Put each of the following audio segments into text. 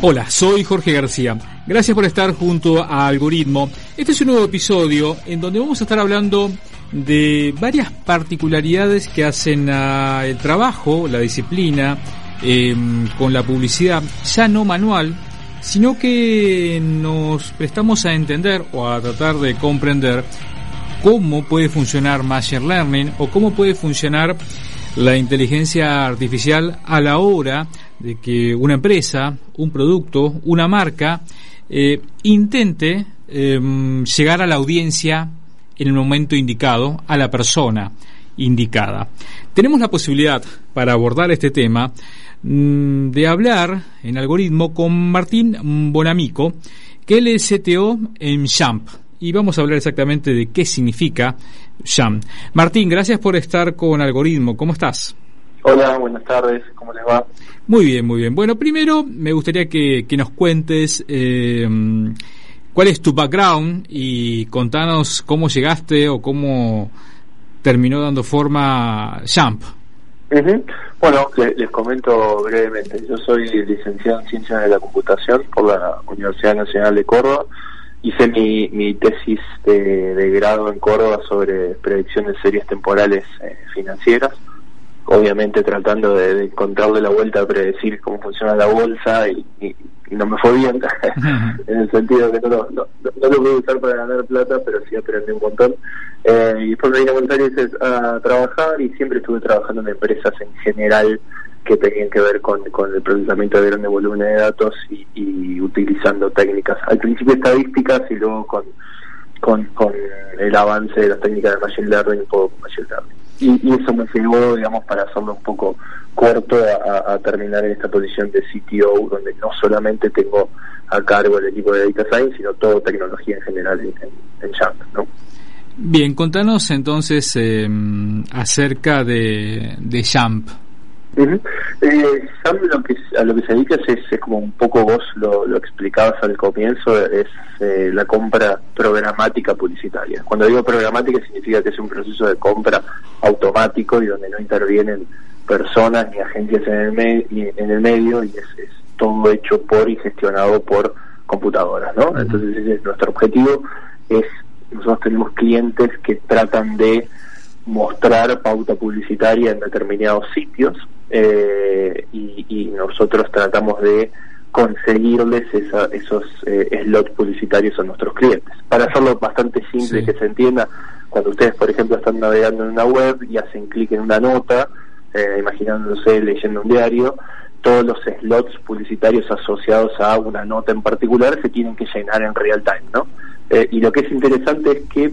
Hola, soy Jorge García. Gracias por estar junto a Algoritmo. Este es un nuevo episodio en donde vamos a estar hablando de varias particularidades que hacen el trabajo, la disciplina, em, con la publicidad, ya no manual, sino que nos prestamos a entender o a tratar de comprender cómo puede funcionar Machine Learning o cómo puede funcionar la inteligencia artificial a la hora de que una empresa, un producto, una marca eh, intente em, llegar a la audiencia en el momento indicado, a la persona indicada. Tenemos la posibilidad para abordar este tema mm, de hablar en algoritmo con Martín Bonamico, que él es CTO en Jump. Y vamos a hablar exactamente de qué significa Jump. Martín, gracias por estar con algoritmo. ¿Cómo estás? Hola, buenas tardes, ¿cómo les va? Muy bien, muy bien. Bueno, primero me gustaría que, nos cuentes eh, cuál es tu background y contanos cómo llegaste o cómo terminó dando forma Jump. Bueno, les, comento brevemente. Yo soy licenciado en Ciencias de la Computación por la Universidad Nacional de Córdoba. Hice mi, mi tesis de, grado en Córdoba sobre predicción de series temporales eh, financieras obviamente tratando de, encontrarle la vuelta a predecir cómo funciona la bolsa y, no me fue bien. En el sentido que no, no, no, lo pude usar para ganar plata pero sí aprendí un montón. Eh, y después me vine a Buenos Aires a trabajar y siempre estuve trabajando en empresas en general que tenían que ver con, con el procesamiento de grandes volúmenes de datos y, y utilizando técnicas al principio estadísticas y luego con, con, con el avance de las técnicas de Machine Learning y poco Machine Learning y, eso me llevó, digamos, para hacerlo un poco corto, a, terminar en esta posición de CTO, donde no solamente tengo a cargo el equipo de Data Science, sino toda tecnología en general en, en, ¿no? Bien, contanos entonces eh, acerca de, de Jump. Eh, lo que, a lo que se dedica es, como un poco vos lo, lo explicabas al comienzo, es eh, la compra programática publicitaria. Cuando digo programática significa que es un proceso de compra automático y donde no intervienen personas ni agencias en el, en el medio y es, todo hecho por y gestionado por computadoras, ¿no? Entonces ese es nuestro objetivo, es nosotros tenemos clientes que tratan de mostrar pauta publicitaria en determinados sitios eh, y, nosotros tratamos de conseguirles esos eh, slots publicitarios a nuestros clientes. Para hacerlo bastante simple que se entienda, cuando ustedes, por ejemplo, están navegando en una web y hacen clic en una nota, eh, imaginándose leyendo un diario, todos los slots publicitarios asociados a una nota en particular se tienen que llenar en real time, ¿no? Eh, y lo que es interesante es que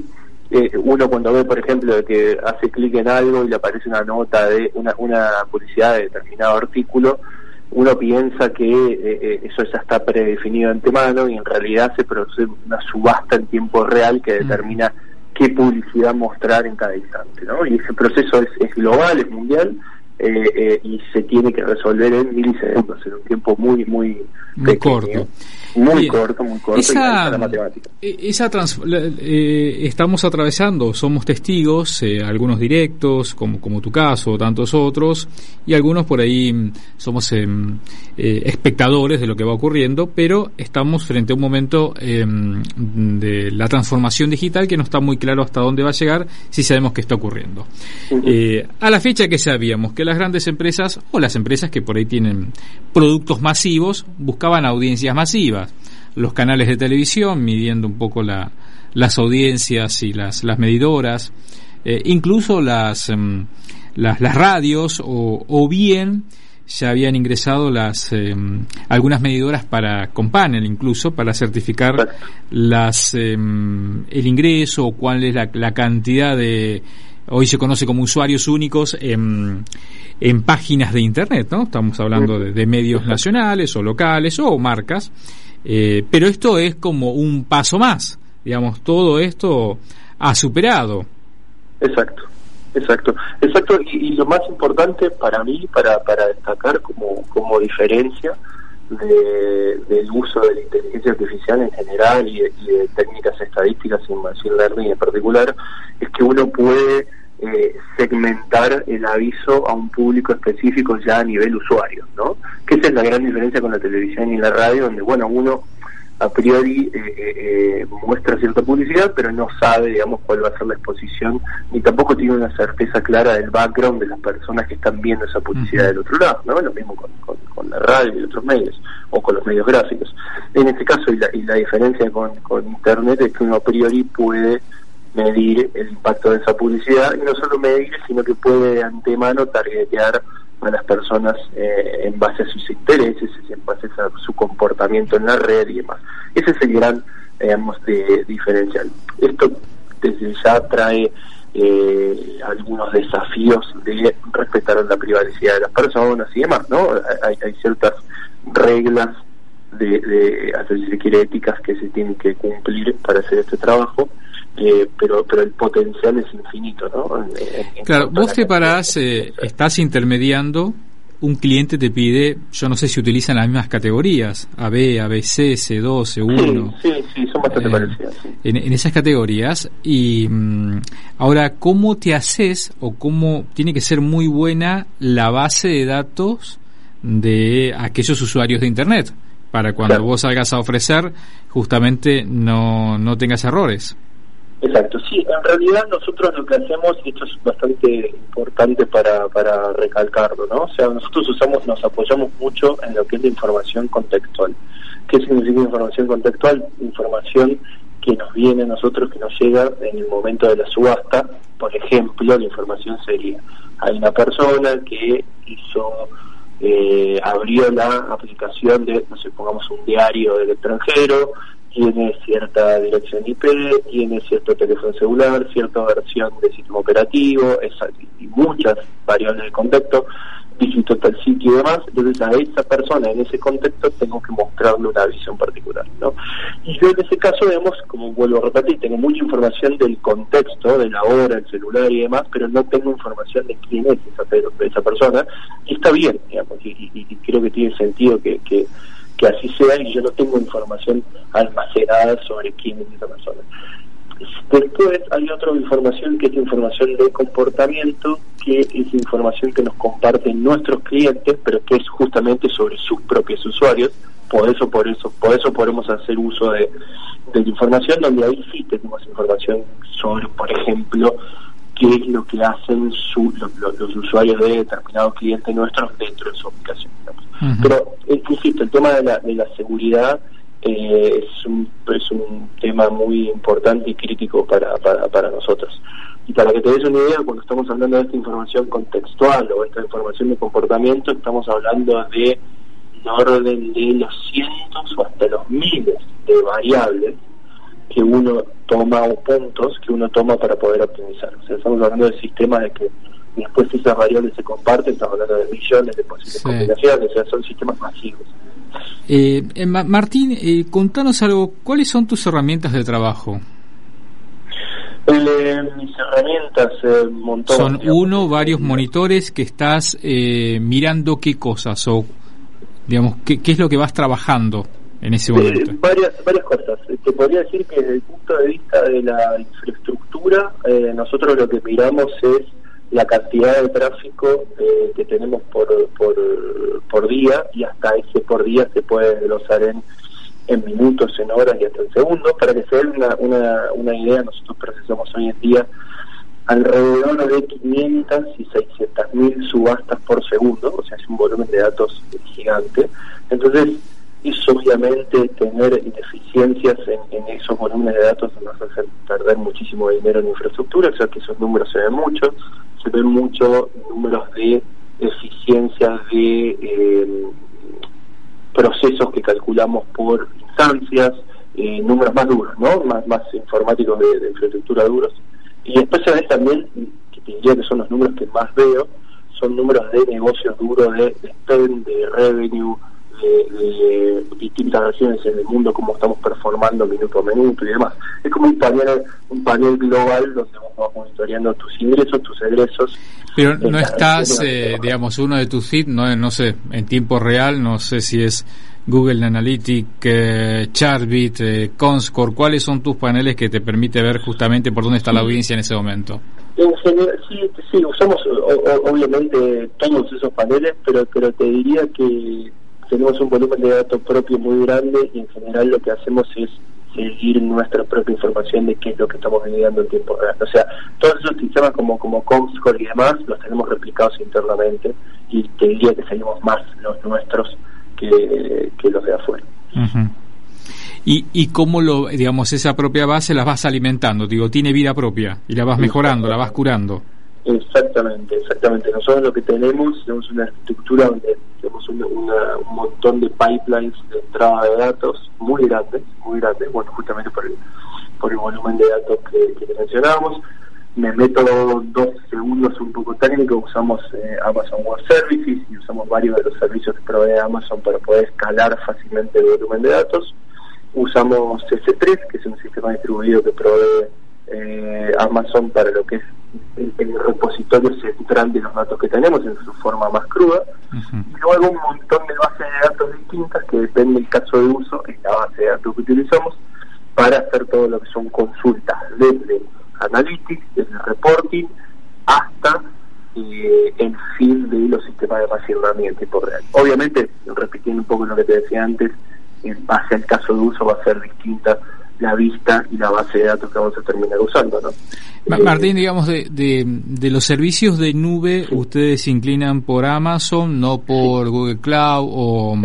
eh, uno cuando ve, por ejemplo, que hace clic en algo y le aparece una nota de una, una publicidad de determinado artículo, uno piensa que eh, eh, eso ya está predefinido de antemano y en realidad se produce una subasta en tiempo real que determina qué publicidad mostrar en cada instante, ¿no? Y ese proceso es, es global, es mundial y se tiene que resolver en milisegundos, en un tiempo muy, muy, muy corto. Muy corto, muy corto. Esa, la matemática. E, eh, estamos atravesando, somos testigos, eh, algunos directos, como, como tu caso, tantos otros, y algunos por ahí mm, somos em, eh, espectadores de lo que va ocurriendo, pero estamos frente a un momento em, de la transformación digital que no está muy claro hasta dónde va a llegar si sabemos que está ocurriendo. a la fecha que sabíamos que las grandes empresas o las empresas que por ahí tienen productos masivos buscaban audiencias masivas los canales de televisión, midiendo un poco la, las audiencias y las, las medidoras, eh, incluso las, em, las, las radios o, bien ya habían ingresado las em, algunas medidoras para con panel incluso para certificar las em, el ingreso o cuál es la, cantidad de hoy se conoce como usuarios únicos en, en páginas de internet no estamos hablando de medios nacionales o locales o marcas eh, pero esto es como un paso más digamos todo esto ha superado exacto Exacto, exacto. Y, lo más importante para mí, para, para destacar como, como diferencia de, del uso de la inteligencia artificial en general y de, técnicas estadísticas y machine learning en particular, es que uno puede eh, segmentar el aviso a un público específico ya a nivel usuario, ¿no? Que esa es la gran diferencia con la televisión y la radio, donde, bueno, uno a priori eh, eh, eh, muestra cierta publicidad, pero no sabe, digamos, cuál va a ser la exposición, ni tampoco tiene una certeza clara del background de las personas que están viendo esa publicidad del otro lado, ¿no? Lo mismo con, con, la radio y otros medios, o con los medios gráficos. En este caso, y la, y la diferencia con, con Internet es que uno a priori puede medir el impacto de esa publicidad, y no solo medir, sino que puede de antemano targetear a las personas eh, en base a sus intereses, en base a su comportamiento en la red y demás. Ese es el gran, digamos, de, diferencial. Esto desde ya trae eh, algunos desafíos de respetar la privacidad de las personas y demás, ¿no? Hay, hay ciertas reglas de, de, si se quiere, éticas que se tienen que cumplir para hacer este trabajo eh, pero pero el potencial es infinito, ¿no? claro, vos te parás, eh, estás intermediando, un cliente te pide, yo no sé si utilizan las mismas categorías, AB, ABC, C2, C1. Sí, sí, son bastante eh, parecidas. En, esas categorías. Y mm, ahora, ¿cómo te haces o cómo tiene que ser muy buena la base de datos de aquellos usuarios de Internet? Para cuando vos salgas a ofrecer, justamente no, no tengas errores. Exacto, sí, en realidad nosotros lo que hacemos, y esto es bastante importante para, para recalcarlo, ¿no? O sea, nosotros usamos, nos apoyamos mucho en lo que es la información contextual. ¿Qué significa información contextual? Información que nos viene a nosotros, que nos llega en el momento de la subasta. Por ejemplo, la información sería, hay una persona que hizo, eh, abrió la aplicación de, no sé, pongamos un diario del extranjero, tiene cierta dirección IP, tiene cierto teléfono celular, cierta versión de sistema operativo, y muchas variables de contexto, visitó tal sitio y demás, entonces a esa persona en ese contexto tengo que mostrarle una visión particular, ¿no? Y yo en ese caso, digamos, como vuelvo a repetir, tengo mucha información del contexto, de la hora, el celular y demás, pero no tengo información de quién es esa, esa persona, y está bien, digamos, y, creo que tiene sentido que, que que así sea y yo no tengo información almacenada sobre quién es esa persona. Después hay otra información que es información de comportamiento, que es información que nos comparten nuestros clientes, pero que es justamente sobre sus propios usuarios. Por eso, por eso, por eso podemos hacer uso de, de la información donde ahí sí tenemos información sobre, por ejemplo, qué es lo que hacen los usuarios de determinados clientes nuestros dentro de su aplicación. Pero, eh, insisto, el tema de la, de la seguridad eh, es, un, es un tema muy importante y crítico para, para, para nosotros. Y para que te des una idea, cuando estamos hablando de esta información contextual o esta información de comportamiento, estamos hablando de un orden de los cientos o hasta los miles de variables que uno toma o puntos que uno toma para poder optimizar. O sea, estamos hablando del sistema de que después esas variables se comparten, estamos hablando de millones de posibles combinaciones, o sea, son sistemas masivos. Eh, eh Martín, eh, contanos algo, ¿cuáles son tus herramientas de trabajo? Eh, mis herramientas, eh, montón, Son uno, varios monitores que estás mirando qué cosas o, digamos, qué, qué es lo que vas trabajando en ese momento? varias, varias cosas. Te podría decir que desde el punto de vista de la infraestructura, eh, nosotros lo que miramos es la cantidad de tráfico eh, que tenemos por, por, por día y hasta ese por día se puede desglosar en, en minutos, en horas y hasta en segundos. Para que se den una, una, una idea, nosotros procesamos hoy en día alrededor de 500 y 600 mil subastas por segundo, o sea, es un volumen de datos gigante. Entonces, es obviamente tener ineficiencias en, esos volúmenes de datos nos hace perder muchísimo dinero en infraestructura, o sea que esos números se ven mucho, se ven mucho números de eficiencia de eh, procesos que calculamos por instancias, eh, números más duros, ¿no? Más, más informáticos de, infraestructura duros. Y después se también, que te diría que son los números que más veo, son números de negocios duros, de spend, de revenue, de, distintas regiones en el mundo, cómo estamos performando minuto a minuto y demás. Es como un panel, un panel global donde vamos monitoreando tus ingresos, tus egresos. Pero no estás, eh, digamos, uno de tus feeds, no, no sé, en tiempo real, no sé si es Google Analytics, eh, Chartbit, eh, Comscore, ¿cuáles son tus paneles que te permite ver justamente por dónde está la audiencia en ese momento? En general, sí, sí, usamos obviamente todos esos paneles, pero, pero te diría que tenemos un volumen de datos propio muy grande y en general lo que hacemos es seguir nuestra propia información de qué es lo que estamos viviendo en tiempo real. O sea, todos esos sistemas como, como Comscore y demás los tenemos replicados internamente y te diría que seguimos más los nuestros que, los de afuera. ¿Y, ¿Y cómo lo, digamos, esa propia base la vas alimentando? Digo, tiene vida propia y la vas mejorando, la vas curando. Exactamente, exactamente. Nosotros lo que tenemos, tenemos una estructura donde tenemos un montón de pipelines de entrada de datos muy grandes, muy grandes, bueno, justamente por el, por el volumen de datos que, mencionábamos. Me meto dos segundos un poco técnico, usamos eh, Amazon Web Services y usamos varios de los servicios que provee Amazon para poder escalar fácilmente el volumen de datos. Usamos S3, que es un sistema distribuido que provee eh, Amazon para lo que es el, repositorio central de los datos que tenemos en su forma más cruda. Y luego un montón de bases de datos distintas que depende del caso de uso en la base de datos que utilizamos para hacer todo lo que son consultas, desde analytics, desde reporting, hasta eh, el fin de los sistemas de machine learning en tiempo real. Obviamente, repitiendo un poco lo que te decía antes, en base al caso de uso va a ser distinta la vista y la base de datos que vamos a terminar usando, ¿no? Martín, digamos, de, de, los servicios de nube, ustedes se inclinan por Amazon, no por Google Cloud o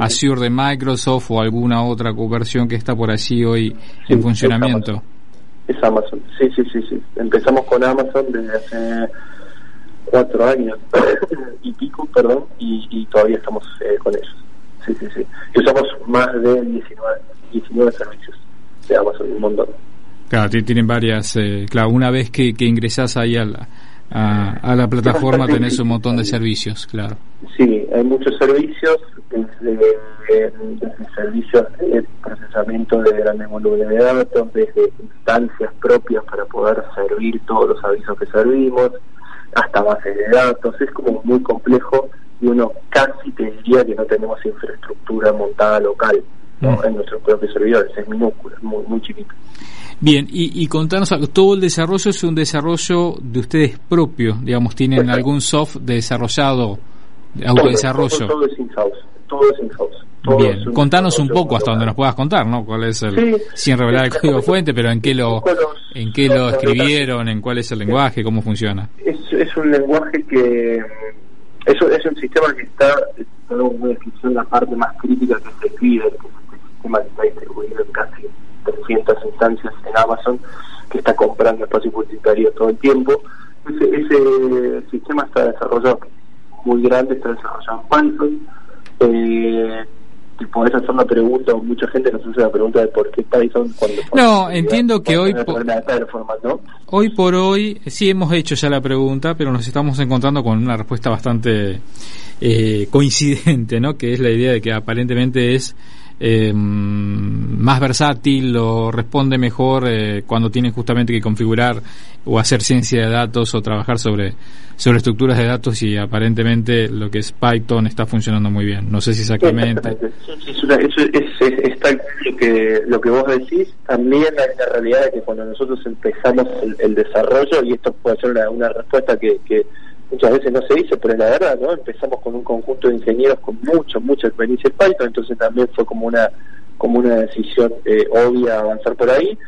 Azure de Microsoft o alguna otra versión que está por allí hoy en funcionamiento. Es Amazon. sí, sí, sí, sí. Empezamos con Amazon desde hace cuatro años y pico, perdón, y, todavía estamos eh, con ellos. Sí, sí, sí. Y usamos más de 19, 19 servicios de Amazon, un montón. Claro, tienen varias. Eh, claro, una vez que, que ingresas ahí a la, a, la plataforma tenés un montón de servicios, claro. Sí, hay muchos servicios, desde, servicios de procesamiento de grandes volúmenes de datos, desde instancias propias para poder servir todos los avisos que servimos, hasta bases de datos. Es como muy complejo y uno casi te diría que no tenemos infraestructura montada local ¿no? Mm. en nuestros propios servidores, es minúsculo, es muy, muy chiquito. Bien, y, y contanos, todo el desarrollo es un desarrollo de ustedes propio, digamos, ¿tienen algún soft desarrollado, de autodesarrollo? Todo, es in-house, todo es in-house. Bien, contanos un poco hasta donde nos puedas contar, ¿no? ¿Cuál es el, sin revelar el código fuente, pero en qué lo, en qué lo escribieron, en cuál es el lenguaje, cómo funciona? Es, es un lenguaje que, es, es un sistema que está, una descripción la parte más crítica que se escribe, sistema que está distribuido en casi 300 instancias en Amazon que está comprando espacio publicitario todo el tiempo. Ese, ese sistema está desarrollado muy grande, está desarrollado en Python. Eh, podés hacer una pregunta, o mucha gente nos hace la pregunta de por qué Python cuando... No, entiendo que hoy por, hoy por hoy sí hemos hecho ya la pregunta, pero nos estamos encontrando con una respuesta bastante eh, coincidente, ¿no? Que es la idea de que aparentemente es eh, más versátil o responde mejor eh, cuando tienen justamente que configurar o hacer ciencia de datos o trabajar sobre, sobre estructuras de datos y aparentemente lo que es Python está funcionando muy bien. No sé si exactamente. eso es, lo que, lo que vos decís. También hay la realidad de que cuando nosotros empezamos el, desarrollo, y esto puede ser una, una respuesta que, que muchas veces no se dice, pero es la verdad, ¿no? Empezamos con un conjunto de ingenieros con mucho, mucha experiencia en Python, entonces también fue como una como una decisión eh, obvia avanzar por ahí.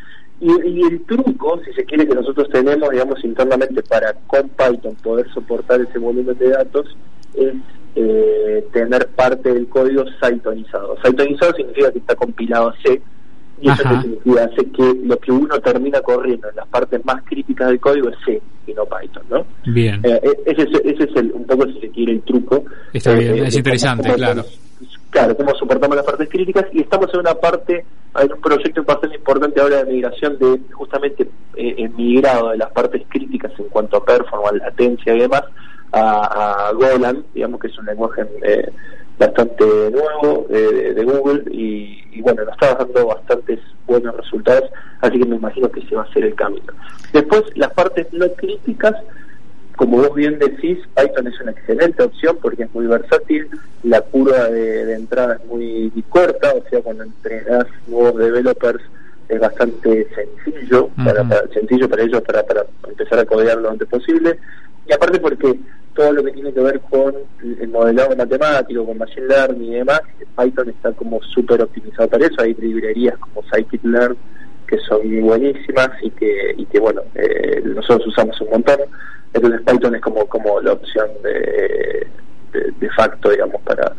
Y, el truco, si se quiere, que nosotros tenemos, digamos, internamente para con Python poder soportar ese volumen de datos, es eh, tener parte del código Cytonizado. Cytonizado significa que está compilado a C, Y eso en hace que lo que uno termina corriendo en las partes más críticas del código es C y no Python, ¿no? Bien. Eh, eh, ese, ese, es el, un poco, si se quiere, el truco. Está bien, eh, es interesante, claro. claro, cómo soportamos las partes críticas y estamos en una parte, hay un proyecto bastante importante ahora de migración de justamente eh, migrado de las partes críticas en cuanto a performance, latencia y demás, a, a Golan, digamos que es un lenguaje eh, bastante nuevo eh, de Google y, bueno, nos está dando bastantes buenos resultados, así que me imagino que ese va a ser el camino. Después, las partes no críticas, como vos bien decís, Python es una excelente opción porque es muy versátil, la curva de, entrada es muy corta, o sea, cuando entrenas nuevos developers es bastante sencillo, para, sencillo para ellos para, para empezar a codear lo antes posible, y aparte porque todo lo que tiene que ver con el modelado matemático, con machine learning y demás, Python está como súper optimizado para eso. Hay librerías como scikit-learn que son buenísimas y que, y que bueno, eh, nosotros usamos un montón. Entonces Python es como, como la opción de, de facto, digamos, para,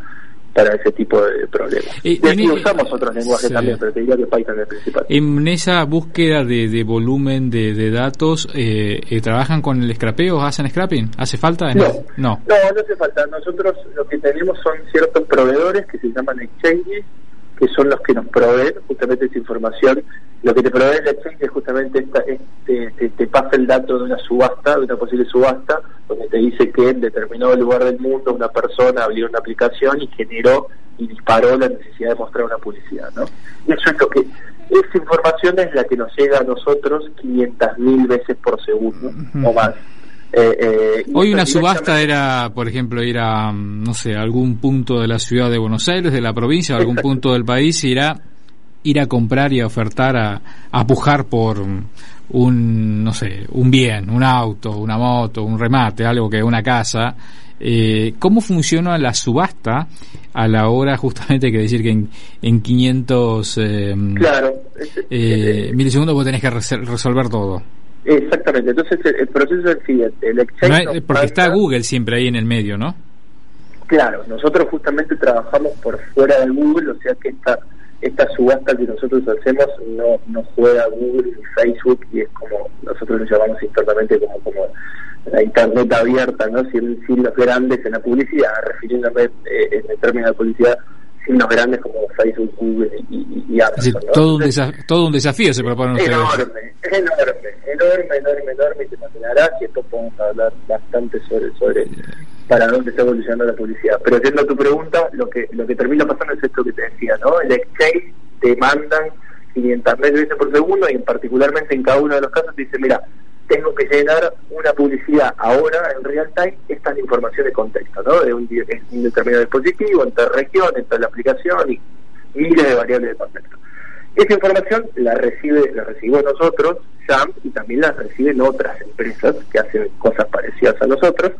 para ese tipo de problemas. Y, usamos otros lenguajes también, pero te diría que Python es el principal. En esa búsqueda de, volumen de, datos, eh, eh, ¿trabajan con el scrapeo? ¿Hacen scrapping? ¿Hace falta? No, no, no, no hace falta. Nosotros lo que tenemos son ciertos proveedores que se llaman exchanges que son los que nos proveen justamente esa información. Lo que te provee el exchange es justamente esta, este, te, pasa el dato de una subasta, de una posible subasta, donde te dice que en determinado lugar del mundo una persona abrió una aplicación y generó y disparó la necesidad de mostrar una publicidad. ¿no? Y eso es lo que, esa información es la que nos llega a nosotros 500.000 veces por segundo o más. Eh, eh, Hoy una subasta era, por ejemplo, ir a, no sé, algún punto de la ciudad de Buenos Aires, de la provincia, algún punto del país, ir a, ir a comprar y a ofertar, a, a pujar por un, no sé, un bien, un auto, una moto, un remate, algo que una casa. Eh, ¿Cómo funciona la subasta a la hora justamente que decir que en, en 500 eh, claro, eh, milisegundos vos tenés que resolver todo? Exactamente, entonces el, proceso es el siguiente. El exchange porque está Google siempre ahí en el medio, ¿no? Claro, nosotros justamente trabajamos por fuera de Google, o sea que esta, esta subasta que nosotros hacemos no, no juega Google ni Facebook y es como nosotros lo llamamos internamente como, como la Internet abierta, ¿no? Sin, sin los grandes en la publicidad, refiriéndome eh, en el término de publicidad signos grandes como Facebook, Google y, y Amazon. todo, un todo un desafío se propone ustedes. Enorme, enorme, enorme, enorme, enorme, te imaginarás, y esto podemos hablar bastante sobre, sobre para dónde está evolucionando la publicidad. Pero a tu pregunta, lo que lo que termina pasando es esto que te decía, ¿no? El exchange te mandan 500 veces por segundo y en particularmente en cada uno de los casos te dice, mira, tengo que llenar una publicidad ahora en real time, esta es información de contexto, ¿no? De un, determinado dispositivo, entre región, entre la aplicación y miles de variables de contexto. Esa información la recibe, la recibimos nosotros, SAM, y también la reciben otras empresas que hacen cosas parecidas a nosotros,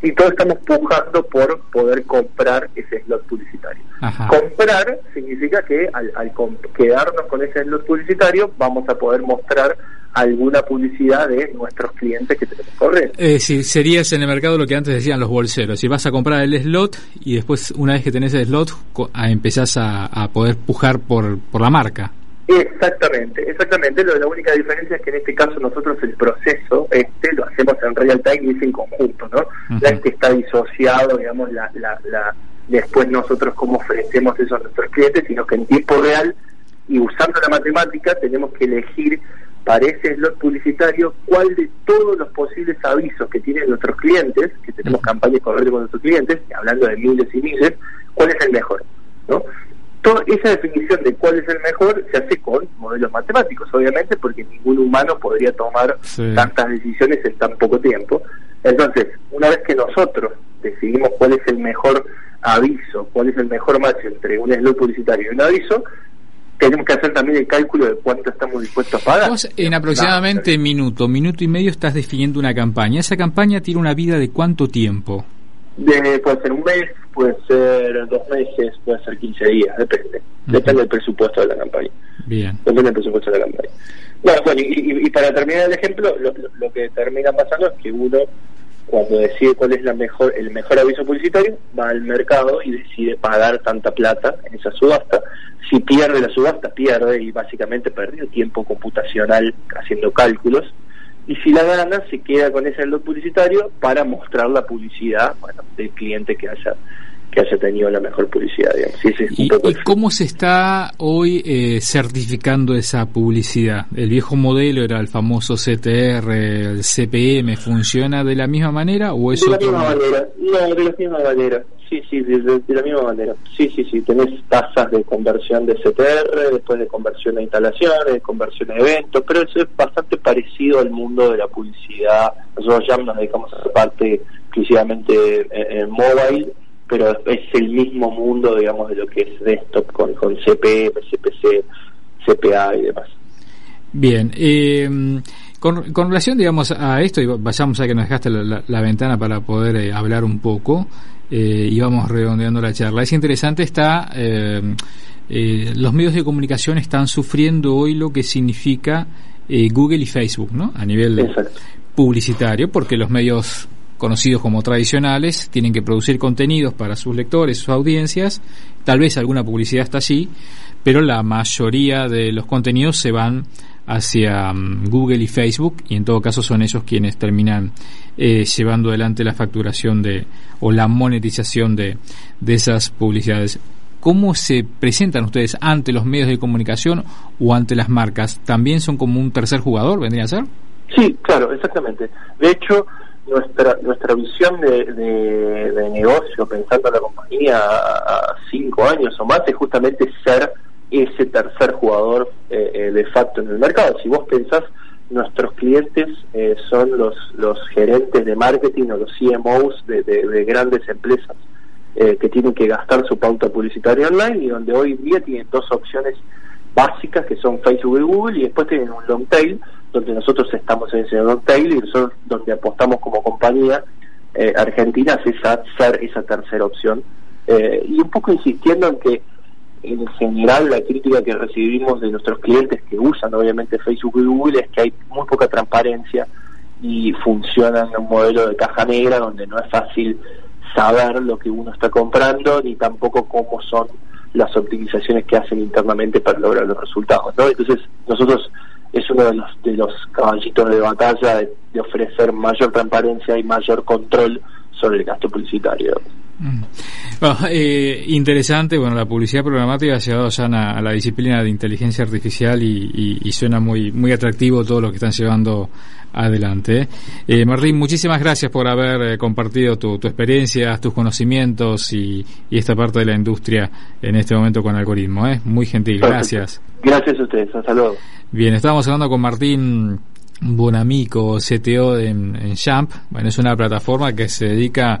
y todos estamos pujando por poder comprar ese slot publicitario. Comprar significa que al, al quedarnos con ese slot publicitario vamos a poder mostrar alguna publicidad de nuestros clientes que tenemos correr. Eh, sí, serías en el mercado lo que antes decían los bolseros. Si vas a comprar el slot y después, una vez que tenés el slot, empezás a, poder pujar por, por la marca. Exactamente, exactamente. Lo, la única diferencia es que en este caso nosotros el proceso este lo hacemos en real time y es en conjunto, ¿no? No es que está disociado, digamos, la, la, la, después nosotros cómo ofrecemos eso a nuestros clientes, sino que en tiempo real y usando la matemática tenemos que elegir para ese slot publicitario cuál de todos los posibles avisos que tienen nuestros clientes, que tenemos campañas con nuestros clientes, hablando de miles y miles, cuál es el mejor. ¿no? Toda esa definición de cuál es el mejor se hace con modelos matemáticos, obviamente, porque ningún humano podría tomar tantas decisiones en tan poco tiempo. Entonces, una vez que nosotros decidimos cuál es el mejor aviso, cuál es el mejor match entre un slot publicitario y un aviso, tenemos que hacer también el cálculo de cuánto estamos dispuestos a pagar. en aproximadamente minuto, minuto y medio estás definiendo una campaña. ¿Esa campaña tiene una vida de cuánto tiempo? De, puede ser un mes, puede ser dos meses, puede ser 15 días, depende. Depende del presupuesto de la campaña. Bien. Depende del presupuesto de la campaña. Bueno, y, para terminar el ejemplo, lo, que termina pasando es que uno cuando decide cuál es la mejor, el mejor aviso publicitario, va al mercado y decide pagar tanta plata en esa subasta. Si pierde la subasta, pierde y básicamente perdió tiempo computacional haciendo cálculos. Y si la gana, se queda con ese saldo publicitario para mostrar la publicidad bueno, del cliente que haya que haya tenido la mejor publicidad. ¿Y, cómo se está hoy eh, certificando esa publicidad? El viejo modelo era el famoso CTR, el CPM, ¿funciona de la misma manera o es de la misma manera, no, de la misma manera. Sí, sí, de, la misma manera. Sí, sí, sí, tenés tasas de conversión de CTR, después de conversión a instalaciones, de conversión a eventos, pero eso es bastante parecido al mundo de la publicidad. Nosotros ya nos dedicamos a esa parte exclusivamente en, en mobile pero es el mismo mundo, digamos, de lo que es desktop con, con CPM, CPC, CPA y demás. Bien, eh, con, con, relación, digamos, a esto, y vayamos a que nos dejaste la, ventana para poder eh, hablar un poco, eh, y vamos redondeando la charla. Es interesante, está, eh, los medios de comunicación están sufriendo hoy lo que significa Google y Facebook, ¿no? A nivel publicitario, porque los medios conocidos como tradicionales, tienen que producir contenidos para sus lectores, sus audiencias, tal vez alguna publicidad está allí, pero la mayoría de los contenidos se van hacia mm, Google y Facebook y en todo caso son ellos quienes terminan eh, llevando adelante la facturación de o la monetización de, de esas publicidades. ¿Cómo se presentan ustedes ante los medios de comunicación o ante las marcas? ¿También son como un tercer jugador, vendría a ser? Sí, claro, exactamente. De hecho, nuestra nuestra visión de, de, negocio, pensando en la compañía a, cinco años o más, es justamente ser ese tercer jugador eh, eh, de facto en el mercado. Si vos pensás, nuestros clientes eh, son los, los gerentes de marketing o los CMOs de, de, grandes empresas que tienen que gastar su pauta publicitaria online y donde hoy día tienen dos opciones básicas que son Facebook y Google y después tienen un long tail donde nosotros estamos en ese long tail y nosotros donde apostamos como compañía eh, argentina es esa, ser esa tercera opción. Eh, y un poco insistiendo en que en general la crítica que recibimos de nuestros clientes que usan obviamente Facebook y Google es que hay muy poca transparencia y funcionan en un modelo de caja negra donde no es fácil saber lo que uno está comprando ni tampoco cómo son las optimizaciones que hacen internamente para lograr los resultados. ¿no? Entonces, nosotros es uno de los, de los caballitos de batalla de, ofrecer mayor transparencia y mayor control sobre el gasto publicitario. Mm. eh, interesante, bueno, la publicidad programática ha llegado ya a, la disciplina de inteligencia artificial y, y, suena muy muy atractivo todo lo que están llevando adelante. Eh, Marlene, muchísimas gracias por haber eh, compartido tu, tu, experiencia, tus conocimientos y, y, esta parte de la industria en este momento con algoritmo. ¿eh? Muy gentil, gracias. Gracias a ustedes, hasta luego. Bien, estábamos hablando con Martín Bonamico, CTO en, en Jamp. Bueno, es una plataforma que se dedica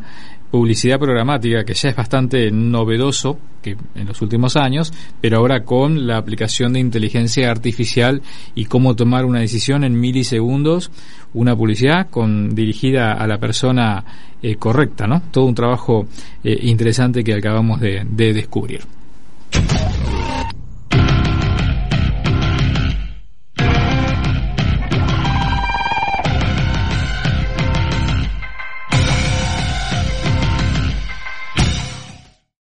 publicidad programática que ya es bastante novedoso que en los últimos años, pero ahora con la aplicación de inteligencia artificial y cómo tomar una decisión en milisegundos, una publicidad con dirigida a la persona eh, correcta, ¿no? Todo un trabajo eh, interesante que acabamos de descubrir.